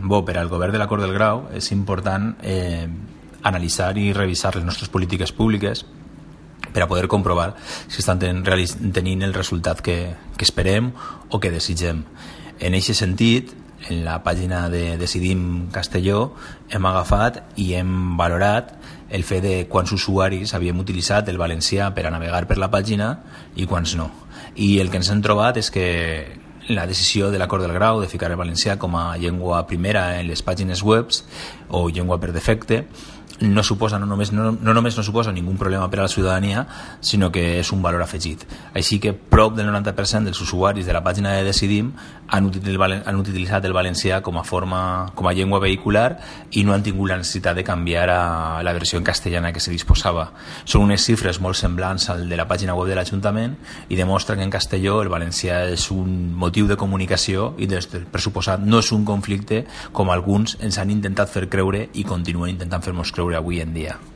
bo, per al govern de l'acord del grau és important eh, analitzar i revisar les nostres polítiques públiques per a poder comprovar si estan tenint el resultat que, que esperem o que desitgem. En aquest sentit, en la pàgina de Decidim Castelló hem agafat i hem valorat el fet de quants usuaris havíem utilitzat el valencià per a navegar per la pàgina i quants no. I el que ens hem trobat és que la decisió de l'acord del grau de ficar el valencià com a llengua primera en les pàgines webs o llengua per defecte no suposa no només, no, no només no suposa ningú problema per a la ciutadania, sinó que és un valor afegit. Així que prop del 90% dels usuaris de la pàgina de Decidim han, han utilitzat el valencià com a forma com a llengua vehicular i no han tingut la necessitat de canviar a la versió en castellana que se disposava. Són unes xifres molt semblants al de la pàgina web de l'Ajuntament i demostra que en Castelló el valencià és un motiu de comunicació i des del pressuposat no és un conflicte com alguns ens han intentat fer creure i continuen intentant fer-nos creure avui en dia.